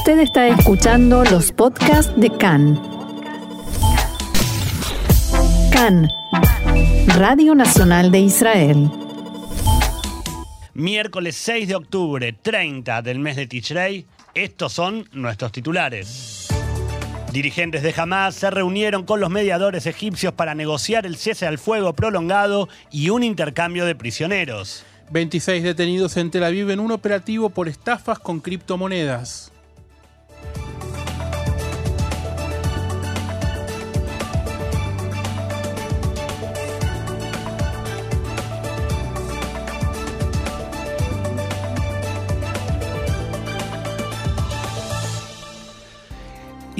Usted está escuchando los podcasts de CAN. CAN, Radio Nacional de Israel. Miércoles 6 de octubre, 30 del mes de Tishrei, estos son nuestros titulares. Dirigentes de Hamas se reunieron con los mediadores egipcios para negociar el cese al fuego prolongado y un intercambio de prisioneros. 26 detenidos en Tel Aviv en un operativo por estafas con criptomonedas.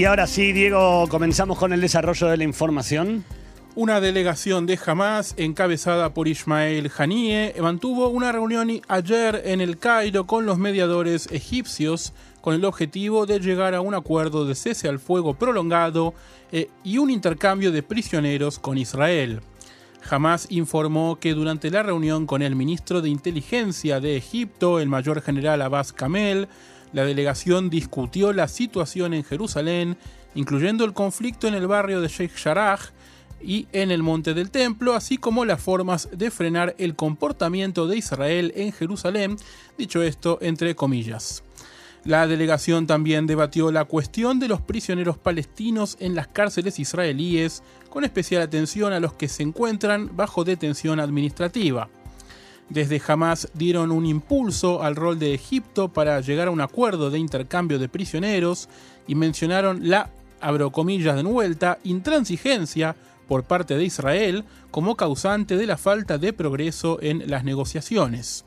Y ahora sí, Diego, comenzamos con el desarrollo de la información. Una delegación de Hamas, encabezada por Ismael Haniyeh, mantuvo una reunión ayer en el Cairo con los mediadores egipcios con el objetivo de llegar a un acuerdo de cese al fuego prolongado eh, y un intercambio de prisioneros con Israel. Hamas informó que durante la reunión con el ministro de Inteligencia de Egipto, el mayor general Abbas Kamel, la delegación discutió la situación en Jerusalén, incluyendo el conflicto en el barrio de Sheikh Jarrah y en el Monte del Templo, así como las formas de frenar el comportamiento de Israel en Jerusalén, dicho esto entre comillas. La delegación también debatió la cuestión de los prisioneros palestinos en las cárceles israelíes, con especial atención a los que se encuentran bajo detención administrativa. Desde Hamas dieron un impulso al rol de Egipto para llegar a un acuerdo de intercambio de prisioneros y mencionaron la, abro comillas de vuelta, intransigencia por parte de Israel como causante de la falta de progreso en las negociaciones.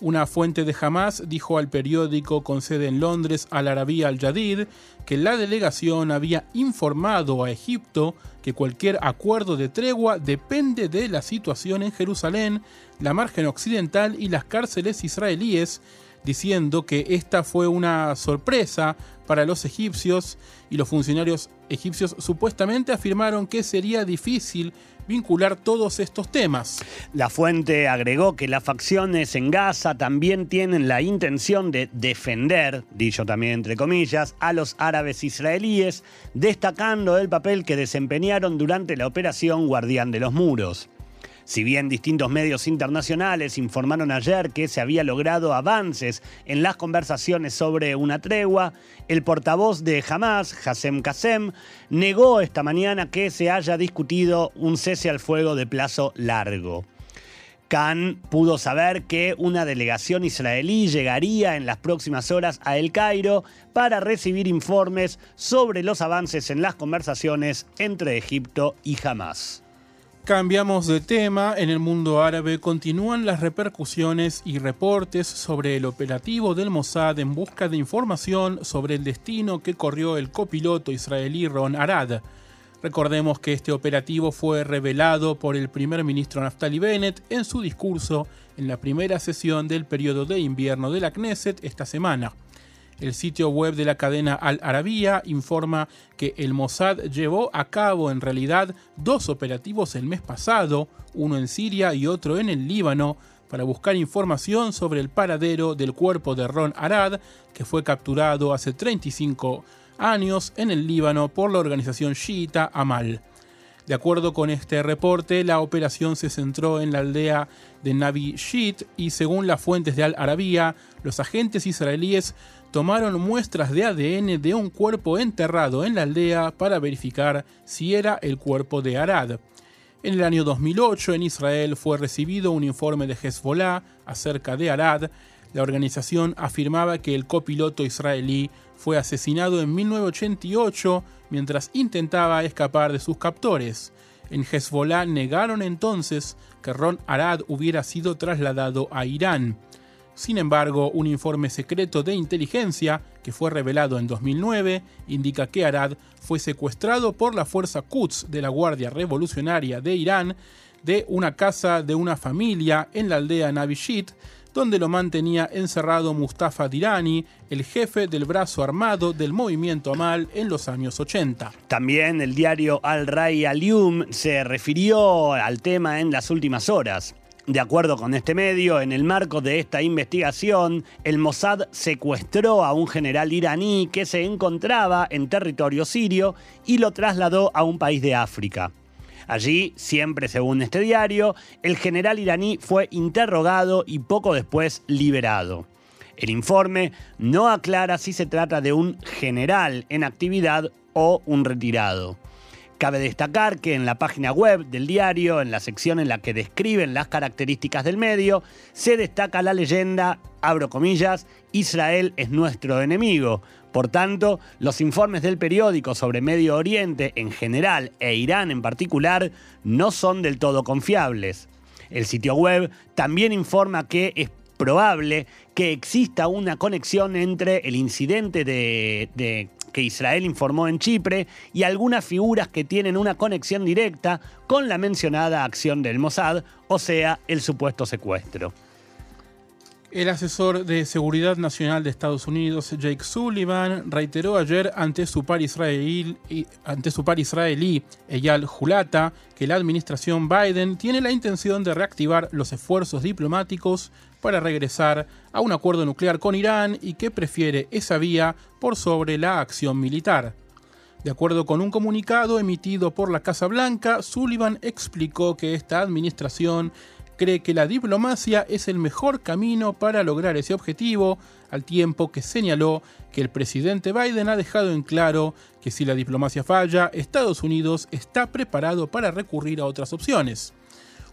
Una fuente de Hamas dijo al periódico con sede en Londres, Al Arabiya Al Jadid, que la delegación había informado a Egipto que cualquier acuerdo de tregua depende de la situación en Jerusalén, la margen occidental y las cárceles israelíes, diciendo que esta fue una sorpresa para los egipcios y los funcionarios egipcios supuestamente afirmaron que sería difícil vincular todos estos temas. La fuente agregó que las facciones en Gaza también tienen la intención de defender, dicho también entre comillas, a los árabes israelíes, destacando el papel que desempeñaron durante la operación Guardián de los Muros. Si bien distintos medios internacionales informaron ayer que se había logrado avances en las conversaciones sobre una tregua, el portavoz de Hamas, Hassem Qasem, negó esta mañana que se haya discutido un cese al fuego de plazo largo. Khan pudo saber que una delegación israelí llegaría en las próximas horas a El Cairo para recibir informes sobre los avances en las conversaciones entre Egipto y Hamas. Cambiamos de tema. En el mundo árabe continúan las repercusiones y reportes sobre el operativo del Mossad en busca de información sobre el destino que corrió el copiloto israelí Ron Arad. Recordemos que este operativo fue revelado por el primer ministro Naftali Bennett en su discurso en la primera sesión del periodo de invierno de la Knesset esta semana. El sitio web de la cadena Al Arabiya informa que el Mossad llevó a cabo en realidad dos operativos el mes pasado, uno en Siria y otro en el Líbano, para buscar información sobre el paradero del cuerpo de Ron Arad, que fue capturado hace 35 años en el Líbano por la organización chiita Amal. De acuerdo con este reporte, la operación se centró en la aldea de Nabi Shit y según las fuentes de Al Arabiya, los agentes israelíes tomaron muestras de ADN de un cuerpo enterrado en la aldea para verificar si era el cuerpo de Arad. En el año 2008 en Israel fue recibido un informe de Hezbollah acerca de Arad. La organización afirmaba que el copiloto israelí fue asesinado en 1988 mientras intentaba escapar de sus captores. En Hezbollah negaron entonces que Ron Arad hubiera sido trasladado a Irán. Sin embargo, un informe secreto de inteligencia, que fue revelado en 2009, indica que Arad fue secuestrado por la fuerza Quds de la Guardia Revolucionaria de Irán de una casa de una familia en la aldea Navishit, donde lo mantenía encerrado Mustafa Dirani, el jefe del brazo armado del movimiento Amal en los años 80. También el diario Al Ray Alium se refirió al tema en las últimas horas. De acuerdo con este medio, en el marco de esta investigación, el Mossad secuestró a un general iraní que se encontraba en territorio sirio y lo trasladó a un país de África. Allí, siempre según este diario, el general iraní fue interrogado y poco después liberado. El informe no aclara si se trata de un general en actividad o un retirado. Cabe destacar que en la página web del diario, en la sección en la que describen las características del medio, se destaca la leyenda, abro comillas, Israel es nuestro enemigo. Por tanto, los informes del periódico sobre Medio Oriente en general e Irán en particular no son del todo confiables. El sitio web también informa que es probable que exista una conexión entre el incidente de, que Israel informó en Chipre y algunas figuras que tienen una conexión directa con la mencionada acción del Mossad, o sea, el supuesto secuestro. El asesor de Seguridad Nacional de Estados Unidos, Jake Sullivan, reiteró ayer ante su par israelí, ante su par israelí Eyal Hulata, que la administración Biden tiene la intención de reactivar los esfuerzos diplomáticos para regresar a un acuerdo nuclear con Irán y que prefiere esa vía por sobre la acción militar. De acuerdo con un comunicado emitido por la Casa Blanca, Sullivan explicó que esta administración cree que la diplomacia es el mejor camino para lograr ese objetivo, al tiempo que señaló que el presidente Biden ha dejado en claro que si la diplomacia falla, Estados Unidos está preparado para recurrir a otras opciones.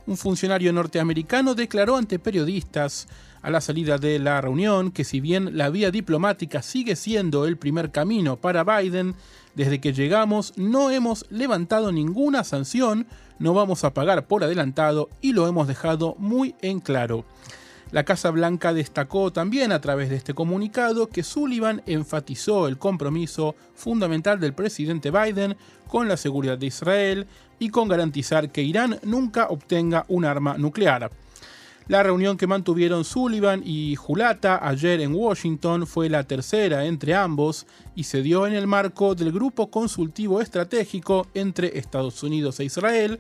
Un funcionario norteamericano declaró ante periodistas a la salida de la reunión que si bien la vía diplomática sigue siendo el primer camino para Biden, desde que llegamos no hemos levantado ninguna sanción no vamos a pagar por adelantado y lo hemos dejado muy en claro. La Casa Blanca destacó también a través de este comunicado que Sullivan enfatizó el compromiso fundamental del presidente Biden con la seguridad de Israel y con garantizar que Irán nunca obtenga un arma nuclear. La reunión que mantuvieron Sullivan y Julata ayer en Washington fue la tercera entre ambos y se dio en el marco del Grupo Consultivo Estratégico entre Estados Unidos e Israel,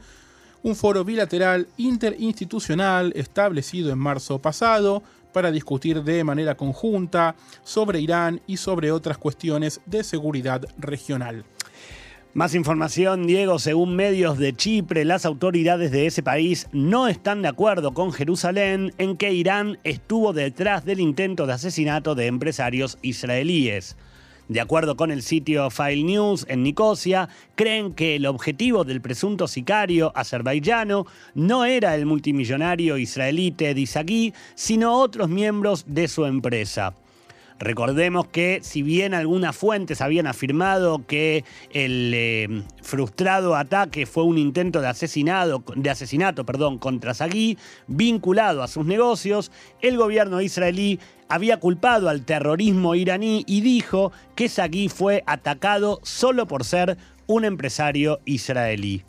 un foro bilateral interinstitucional establecido en marzo pasado para discutir de manera conjunta sobre Irán y sobre otras cuestiones de seguridad regional. Más información, Diego, según medios de Chipre, las autoridades de ese país no están de acuerdo con Jerusalén en que Irán estuvo detrás del intento de asesinato de empresarios israelíes. De acuerdo con el sitio File News en Nicosia, creen que el objetivo del presunto sicario azerbaiyano no era el multimillonario israelite Disagui, sino otros miembros de su empresa. Recordemos que si bien algunas fuentes habían afirmado que el eh, frustrado ataque fue un intento de, asesinado, de asesinato perdón, contra Sagui vinculado a sus negocios, el gobierno israelí había culpado al terrorismo iraní y dijo que Sagui fue atacado solo por ser un empresario israelí.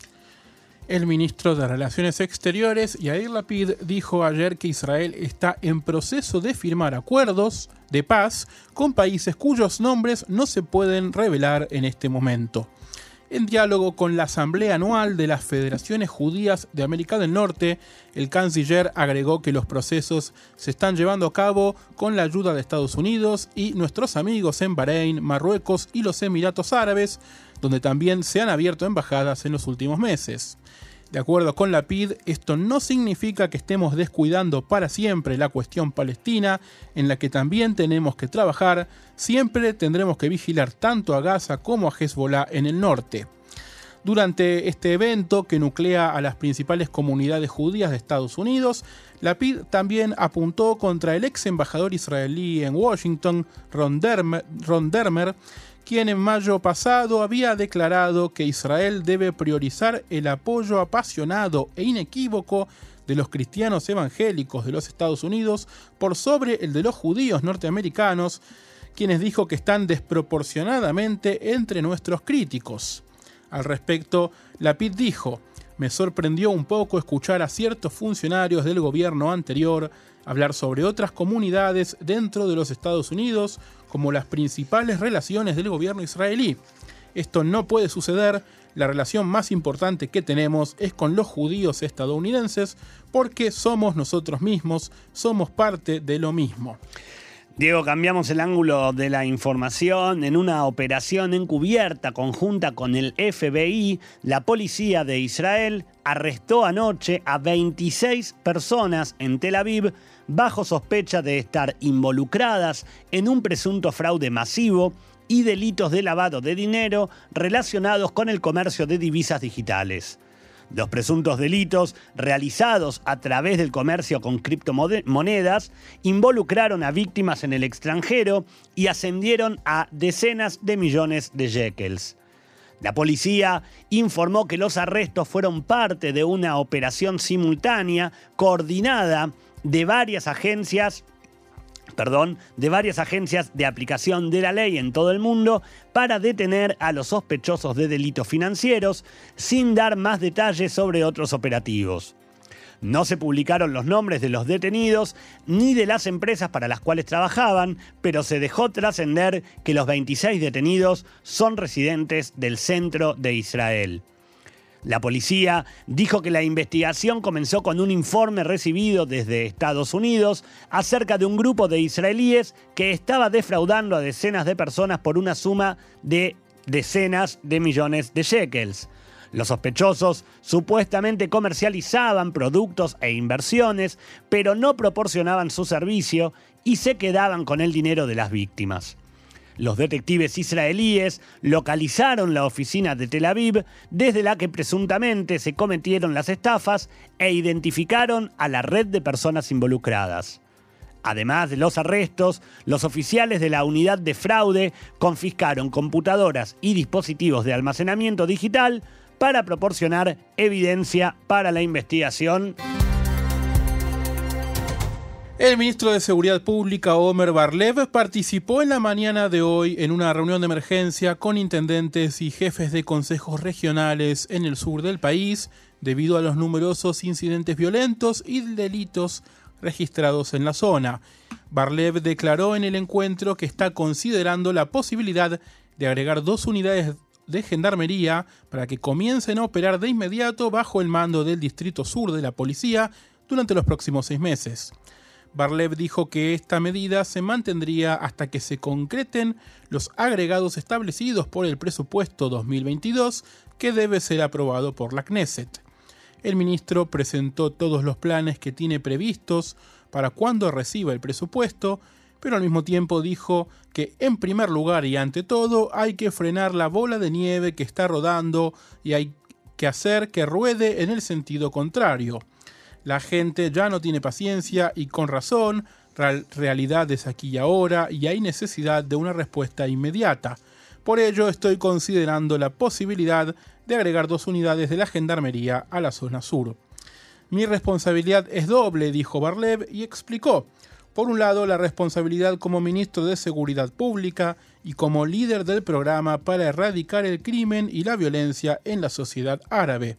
El ministro de Relaciones Exteriores, Yair Lapid, dijo ayer que Israel está en proceso de firmar acuerdos de paz con países cuyos nombres no se pueden revelar en este momento. En diálogo con la Asamblea Anual de las Federaciones Judías de América del Norte, el canciller agregó que los procesos se están llevando a cabo con la ayuda de Estados Unidos y nuestros amigos en Bahrein, Marruecos y los Emiratos Árabes, donde también se han abierto embajadas en los últimos meses. De acuerdo con la PID, esto no significa que estemos descuidando para siempre la cuestión palestina, en la que también tenemos que trabajar, siempre tendremos que vigilar tanto a Gaza como a Hezbollah en el norte. Durante este evento que nuclea a las principales comunidades judías de Estados Unidos, la PID también apuntó contra el ex embajador israelí en Washington, Ron Dermer quien en mayo pasado había declarado que Israel debe priorizar el apoyo apasionado e inequívoco de los cristianos evangélicos de los Estados Unidos por sobre el de los judíos norteamericanos, quienes dijo que están desproporcionadamente entre nuestros críticos. Al respecto, Lapid dijo, me sorprendió un poco escuchar a ciertos funcionarios del gobierno anterior hablar sobre otras comunidades dentro de los Estados Unidos como las principales relaciones del gobierno israelí. Esto no puede suceder. La relación más importante que tenemos es con los judíos estadounidenses porque somos nosotros mismos, somos parte de lo mismo. Diego, cambiamos el ángulo de la información. En una operación encubierta conjunta con el FBI, la policía de Israel arrestó anoche a 26 personas en Tel Aviv bajo sospecha de estar involucradas en un presunto fraude masivo y delitos de lavado de dinero relacionados con el comercio de divisas digitales. Los presuntos delitos realizados a través del comercio con criptomonedas involucraron a víctimas en el extranjero y ascendieron a decenas de millones de shekels. La policía informó que los arrestos fueron parte de una operación simultánea coordinada de varias agencias de varias agencias de aplicación de la ley en todo el mundo para detener a los sospechosos de delitos financieros sin dar más detalles sobre otros operativos. No se publicaron los nombres de los detenidos ni de las empresas para las cuales trabajaban, pero se dejó trascender que los 26 detenidos son residentes del centro de Israel. La policía dijo que la investigación comenzó con un informe recibido desde Estados Unidos acerca de un grupo de israelíes que estaba defraudando a decenas de personas por una suma de decenas de millones de shekels. Los sospechosos supuestamente comercializaban productos e inversiones, pero no proporcionaban su servicio y se quedaban con el dinero de las víctimas. Los detectives israelíes localizaron la oficina de Tel Aviv desde la que presuntamente se cometieron las estafas e identificaron a la red de personas involucradas. Además de los arrestos, los oficiales de la unidad de fraude confiscaron computadoras y dispositivos de almacenamiento digital para proporcionar evidencia para la investigación. El ministro de Seguridad Pública, Omer Barlev, participó en la mañana de hoy en una reunión de emergencia con intendentes y jefes de consejos regionales en el sur del país debido a los numerosos incidentes violentos y delitos registrados en la zona. Barlev declaró en el encuentro que está considerando la posibilidad de agregar dos unidades de gendarmería para que comiencen a operar de inmediato bajo el mando del Distrito Sur de la Policía durante los próximos seis meses. Barlev dijo que esta medida se mantendría hasta que se concreten los agregados establecidos por el presupuesto 2022 que debe ser aprobado por la Knesset. El ministro presentó todos los planes que tiene previstos para cuando reciba el presupuesto, pero al mismo tiempo dijo que en primer lugar y ante todo hay que frenar la bola de nieve que está rodando y hay que hacer que ruede en el sentido contrario. La gente ya no tiene paciencia y con razón, realidad es aquí y ahora y hay necesidad de una respuesta inmediata. Por ello estoy considerando la posibilidad de agregar dos unidades de la Gendarmería a la zona sur. Mi responsabilidad es doble, dijo Barlev y explicó. Por un lado, la responsabilidad como ministro de Seguridad Pública y como líder del programa para erradicar el crimen y la violencia en la sociedad árabe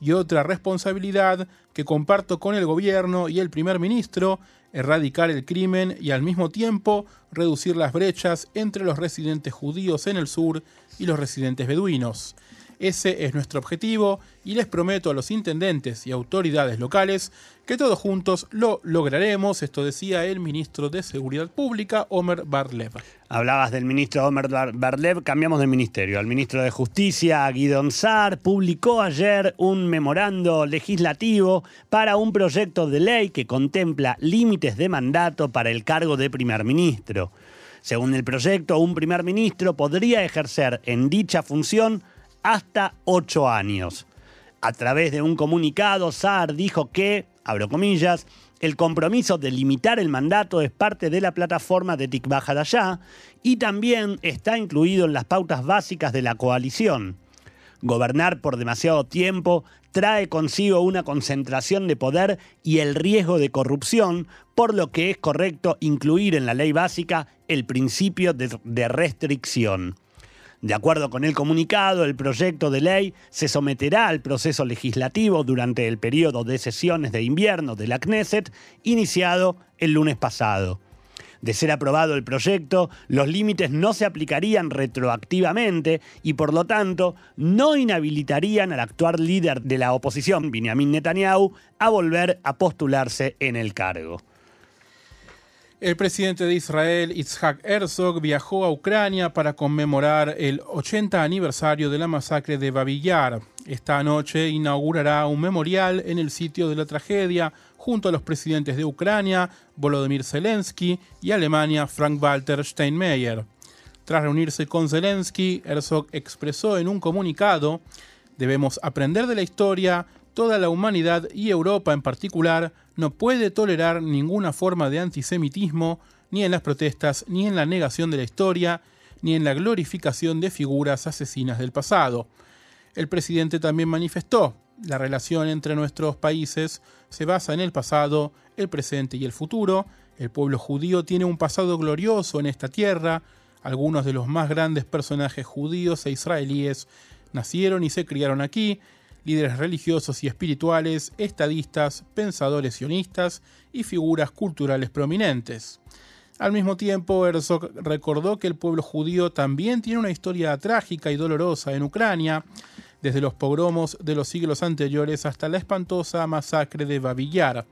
y otra responsabilidad que comparto con el gobierno y el primer ministro, erradicar el crimen y al mismo tiempo reducir las brechas entre los residentes judíos en el sur y los residentes beduinos. Ese es nuestro objetivo y les prometo a los intendentes y autoridades locales que todos juntos lo lograremos, esto decía el ministro de Seguridad Pública, Omer Barlev. Hablabas del ministro Omer Barlev, cambiamos de ministerio. El ministro de Justicia, Guidon Sar, publicó ayer un memorando legislativo para un proyecto de ley que contempla límites de mandato para el cargo de primer ministro. Según el proyecto, un primer ministro podría ejercer en dicha función hasta ocho años. A través de un comunicado, Saar dijo que, abro comillas, el compromiso de limitar el mandato es parte de la plataforma de Tikva Hadashah y también está incluido en las pautas básicas de la coalición. Gobernar por demasiado tiempo trae consigo una concentración de poder y el riesgo de corrupción, por lo que es correcto incluir en la ley básica el principio de, de restricción. De acuerdo con el comunicado, el proyecto de ley se someterá al proceso legislativo durante el periodo de sesiones de invierno de la Knesset, iniciado el lunes pasado. De ser aprobado el proyecto, los límites no se aplicarían retroactivamente y por lo tanto no inhabilitarían al actual líder de la oposición, Benjamin Netanyahu, a volver a postularse en el cargo. El presidente de Israel, Itzhak Herzog, viajó a Ucrania para conmemorar el 80 aniversario de la masacre de Babillar. Esta noche inaugurará un memorial en el sitio de la tragedia junto a los presidentes de Ucrania, Volodymyr Zelensky, y Alemania, Frank-Walter Steinmeier. Tras reunirse con Zelensky, Herzog expresó en un comunicado, debemos aprender de la historia, toda la humanidad y Europa en particular no puede tolerar ninguna forma de antisemitismo, ni en las protestas, ni en la negación de la historia, ni en la glorificación de figuras asesinas del pasado. El presidente también manifestó, la relación entre nuestros países se basa en el pasado, el presente y el futuro. El pueblo judío tiene un pasado glorioso en esta tierra. Algunos de los más grandes personajes judíos e israelíes nacieron y se criaron aquí líderes religiosos y espirituales, estadistas, pensadores sionistas y figuras culturales prominentes. Al mismo tiempo, Herzog recordó que el pueblo judío también tiene una historia trágica y dolorosa en Ucrania, desde los pogromos de los siglos anteriores hasta la espantosa masacre de Babillar.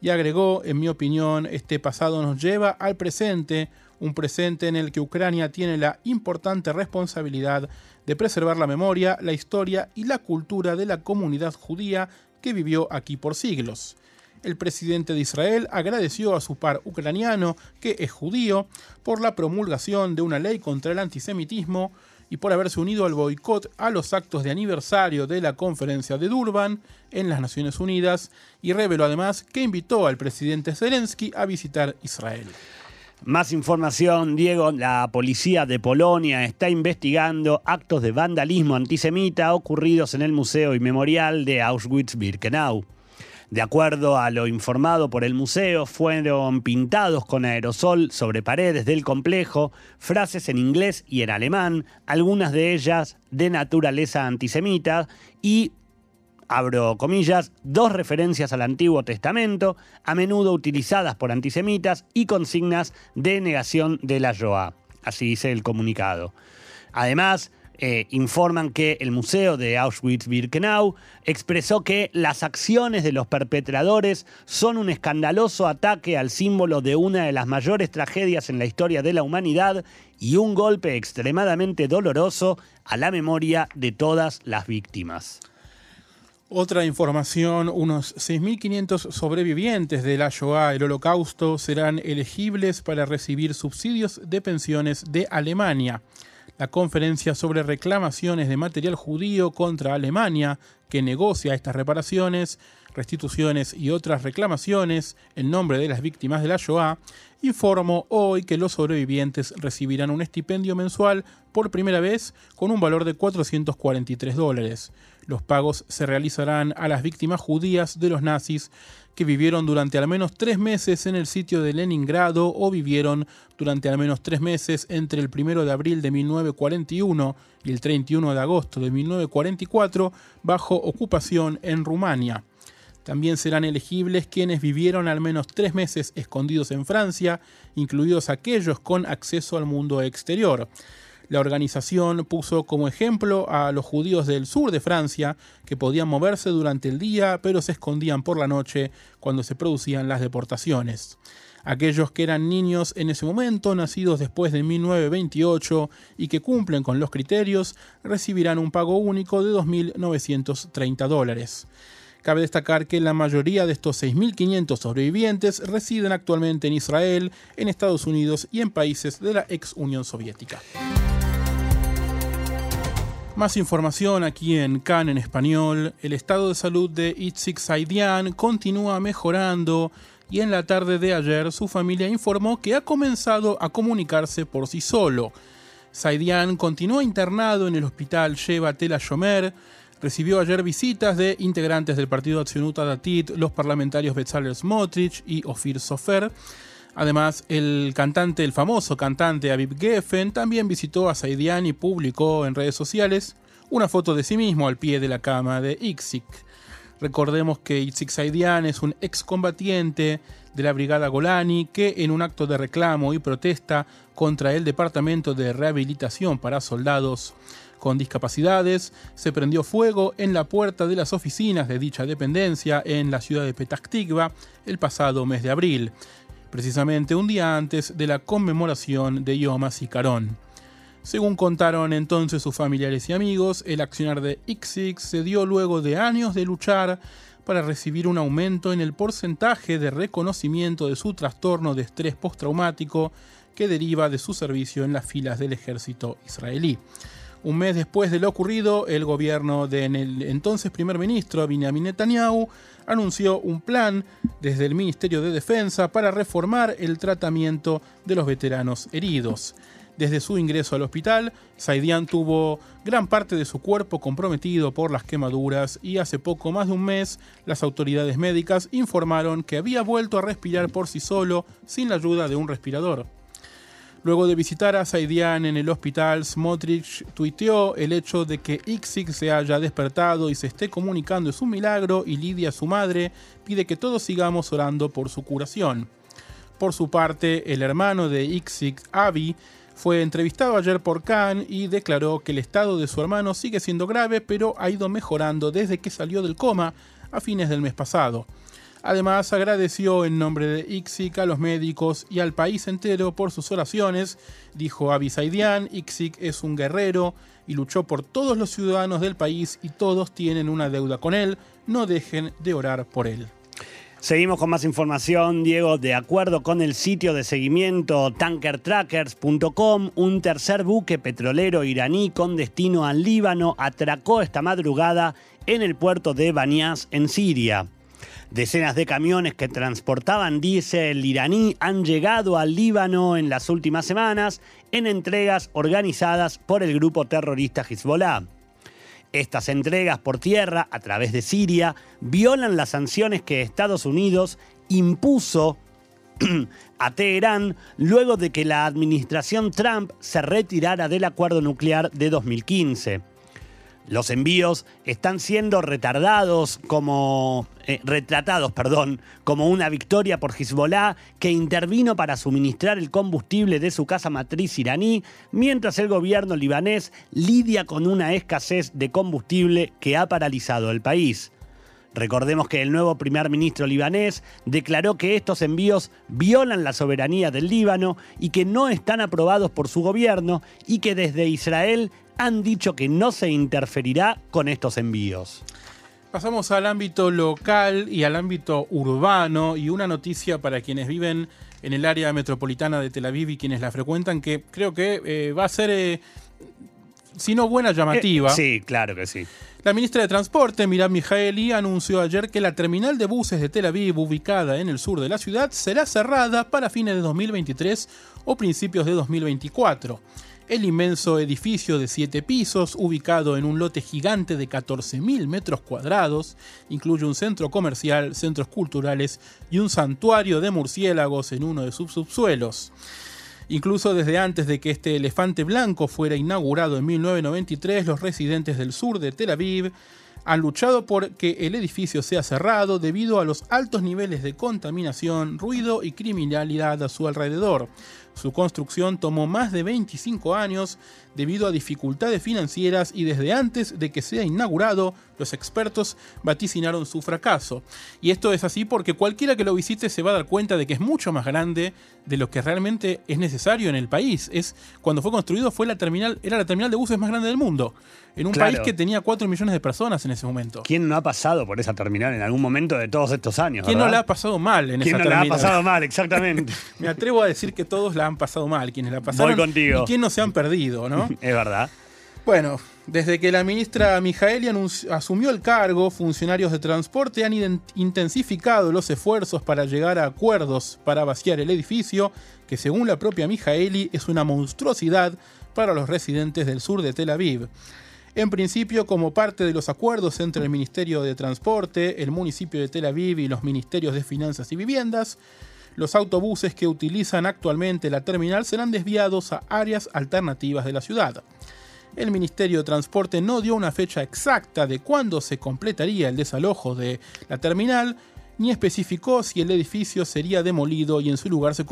Y agregó, en mi opinión, este pasado nos lleva al presente, un presente en el que Ucrania tiene la importante responsabilidad de preservar la memoria, la historia y la cultura de la comunidad judía que vivió aquí por siglos. El presidente de Israel agradeció a su par ucraniano, que es judío, por la promulgación de una ley contra el antisemitismo y por haberse unido al boicot a los actos de aniversario de la conferencia de Durban en las Naciones Unidas y reveló además que invitó al presidente Zelensky a visitar Israel. Más información, Diego, la policía de Polonia está investigando actos de vandalismo antisemita ocurridos en el Museo y Memorial de Auschwitz-Birkenau. De acuerdo a lo informado por el museo, fueron pintados con aerosol sobre paredes del complejo frases en inglés y en alemán, algunas de ellas de naturaleza antisemita, y abro comillas, dos referencias al Antiguo Testamento, a menudo utilizadas por antisemitas y consignas de negación de la Shoah. Así dice el comunicado. Además, eh, informan que el Museo de Auschwitz-Birkenau expresó que las acciones de los perpetradores son un escandaloso ataque al símbolo de una de las mayores tragedias en la historia de la humanidad y un golpe extremadamente doloroso a la memoria de todas las víctimas. Otra información, unos 6.500 sobrevivientes de la Shoah, el Holocausto, serán elegibles para recibir subsidios de pensiones de Alemania. La conferencia sobre reclamaciones de material judío contra Alemania, que negocia estas reparaciones, restituciones y otras reclamaciones en nombre de las víctimas de la informó hoy que los sobrevivientes recibirán un estipendio mensual por primera vez con un valor de 443 dólares. Los pagos se realizarán a las víctimas judías de los nazis que vivieron durante al menos tres meses en el sitio de Leningrado o vivieron durante al menos tres meses entre el 1 de abril de 1941 y el 31 de agosto de 1944 bajo ocupación en Rumania. También serán elegibles quienes vivieron al menos tres meses escondidos en Francia, incluidos aquellos con acceso al mundo exterior. La organización puso como ejemplo a los judíos del sur de Francia, que podían moverse durante el día, pero se escondían por la noche cuando se producían las deportaciones. Aquellos que eran niños en ese momento, nacidos después de 1928 y que cumplen con los criterios, recibirán un pago único de 2.930 dólares. Cabe destacar que la mayoría de estos 6.500 sobrevivientes residen actualmente en Israel, en Estados Unidos y en países de la ex Unión Soviética. Más información aquí en CAN en español. El estado de salud de Itzik Saidian continúa mejorando y en la tarde de ayer su familia informó que ha comenzado a comunicarse por sí solo. Saidian continúa internado en el hospital Sheva Tel Shomer. Recibió ayer visitas de integrantes del partido Accionuta Datit, los parlamentarios Bezalel Smotrich y Ofir Sofer Además, el cantante, el famoso cantante Aviv Geffen, también visitó a Saidian y publicó en redes sociales una foto de sí mismo al pie de la cama de Ixik. Recordemos que Itzik Saidian es un excombatiente de la Brigada Golani que en un acto de reclamo y protesta contra el Departamento de Rehabilitación para Soldados con Discapacidades se prendió fuego en la puerta de las oficinas de dicha dependencia en la ciudad de Petah Tikva el pasado mes de abril, precisamente un día antes de la conmemoración de Yom HaZikaron. Según contaron entonces sus familiares y amigos, el accionar de Ixix se dio luego de años de luchar para recibir un aumento en el porcentaje de reconocimiento de su trastorno de estrés postraumático que deriva de su servicio en las filas del ejército israelí. Un mes después de lo ocurrido, el gobierno del entonces primer ministro Benjamin Netanyahu anunció un plan desde el Ministerio de Defensa para reformar el tratamiento de los veteranos heridos. Desde su ingreso al hospital, Saidian tuvo gran parte de su cuerpo comprometido por las quemaduras y hace poco más de un mes las autoridades médicas informaron que había vuelto a respirar por sí solo sin la ayuda de un respirador. Luego de visitar a Saidian en el hospital, Smotrich tuiteó el hecho de que Ixik se haya despertado y se esté comunicando es un milagro y Lidia, su madre, pide que todos sigamos orando por su curación. Por su parte, el hermano de Ixik, Avi, fue entrevistado ayer por Khan y declaró que el estado de su hermano sigue siendo grave, pero ha ido mejorando desde que salió del coma a fines del mes pasado. Además, agradeció en nombre de Ixik a los médicos y al país entero por sus oraciones. Dijo Avi Saidian, Ixik es un guerrero y luchó por todos los ciudadanos del país y todos tienen una deuda con él. No dejen de orar por él. Seguimos con más información, Diego. De acuerdo con el sitio de seguimiento tankertrackers.com, un tercer buque petrolero iraní con destino al Líbano atracó esta madrugada en el puerto de Banias, en Siria. Decenas de camiones que transportaban diésel iraní han llegado al Líbano en las últimas semanas en entregas organizadas por el grupo terrorista Hezbollah. Estas entregas por tierra a través de Siria violan las sanciones que Estados Unidos impuso a Teherán luego de que la administración Trump se retirara del acuerdo nuclear de 2015. Los envíos están siendo retardados como eh, retratados, perdón, como una victoria por Hezbollah que intervino para suministrar el combustible de su casa matriz iraní, mientras el gobierno libanés lidia con una escasez de combustible que ha paralizado el país. Recordemos que el nuevo primer ministro libanés declaró que estos envíos violan la soberanía del Líbano y que no están aprobados por su gobierno y que desde Israel han dicho que no se interferirá con estos envíos. Pasamos al ámbito local y al ámbito urbano y una noticia para quienes viven en el área metropolitana de Tel Aviv y quienes la frecuentan que creo que eh, va a ser, eh, si no buena, llamativa. Eh, sí, claro que sí. La ministra de Transporte, Miriam Mijaeli, anunció ayer que la terminal de buses de Tel Aviv, ubicada en el sur de la ciudad, será cerrada para fines de 2023 o principios de 2024. El inmenso edificio de siete pisos, ubicado en un lote gigante de 14.000 metros cuadrados, incluye un centro comercial, centros culturales y un santuario de murciélagos en uno de sus subsuelos. Incluso desde antes de que este elefante blanco fuera inaugurado en 1993, los residentes del sur de Tel Aviv han luchado por que el edificio sea cerrado debido a los altos niveles de contaminación, ruido y criminalidad a su alrededor. Su construcción tomó más de 25 años debido a dificultades financieras y desde antes de que sea inaugurado, los expertos vaticinaron su fracaso. Y esto es así porque cualquiera que lo visite se va a dar cuenta de que es mucho más grande de lo que realmente es necesario en el país. Es cuando fue construido fue la terminal, era la terminal de buses más grande del mundo en un país que tenía 4 millones de personas en ese momento. ¿Quién no ha pasado por esa terminal en algún momento de todos estos años? ¿Quién no la ha pasado mal en esa terminal? ¿Quién no la ha pasado mal, exactamente? Me atrevo a decir que todos la han pasado mal, quienes la pasaron. Voy contigo. Y quién no se han perdido, ¿no? es verdad. Bueno, desde que la ministra Mijaeli asumió el cargo, funcionarios de transporte han intensificado los esfuerzos para llegar a acuerdos para vaciar el edificio, que según la propia Mijaeli es una monstruosidad para los residentes del sur de Tel Aviv. En principio, como parte de los acuerdos entre el Ministerio de Transporte, el municipio de Tel Aviv y los ministerios de Finanzas y Viviendas, los autobuses que utilizan actualmente la terminal serán desviados a áreas alternativas de la ciudad. El Ministerio de Transporte no dio una fecha exacta de cuándo se completaría el desalojo de la terminal, ni especificó si el edificio sería demolido y en su lugar se,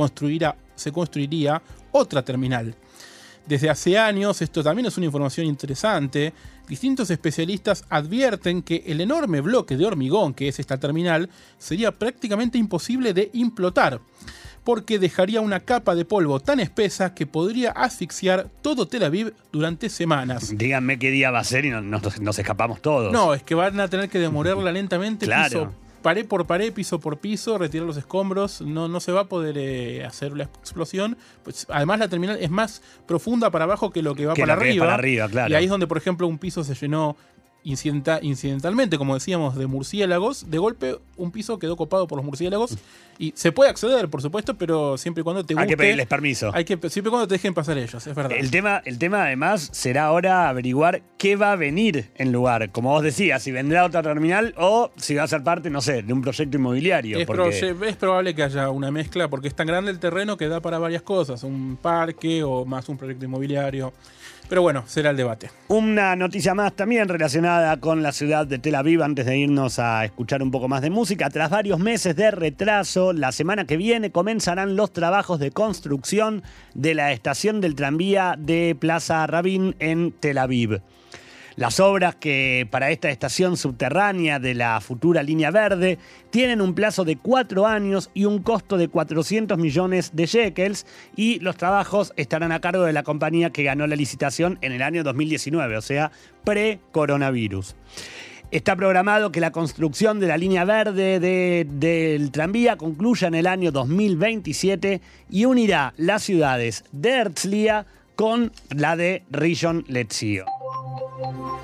se construiría otra terminal. Desde hace años, esto también es una información interesante, distintos especialistas advierten que el enorme bloque de hormigón que es esta terminal sería prácticamente imposible de implotar, porque dejaría una capa de polvo tan espesa que podría asfixiar todo Tel Aviv durante semanas. Díganme qué día va a ser y nos, escapamos todos. No, es que van a tener que demolerla lentamente claro pared por pared, piso por piso, retirar los escombros, no, no se va a poder eh, hacer la explosión. Pues, además la terminal es más profunda para abajo que lo que va para, arriba. para arriba. Claro. Y ahí es donde, por ejemplo, un piso se llenó incidentalmente, como decíamos, de murciélagos. De golpe, un piso quedó copado por los murciélagos. Y se puede acceder, por supuesto, pero siempre y cuando te guste. Hay que pedirles permiso. Hay que, siempre y cuando te dejen pasar ellos, es verdad. El tema, el tema, además, será ahora averiguar qué va a venir en lugar. Como vos decías, si vendrá otra terminal o si va a ser parte, no sé, de un proyecto inmobiliario. Es, es probable que haya una mezcla, porque es tan grande el terreno que da para varias cosas. Un parque o más un proyecto inmobiliario. Pero bueno, será el debate. Una noticia más también relacionada con la ciudad de Tel Aviv antes de irnos a escuchar un poco más de música. Tras varios meses de retraso, la semana que viene comenzarán los trabajos de construcción de la estación del tranvía de Plaza Rabin en Tel Aviv. Las obras que para esta estación subterránea de la futura línea verde tienen un plazo de cuatro años y un costo de 400 millones de shekels y los trabajos estarán a cargo de la compañía que ganó la licitación en el año 2019, o sea, pre-coronavirus. Está programado que la construcción de la línea verde del tranvía concluya en el año 2027 y unirá las ciudades de Herzliya con la de Rishon Lezion. Música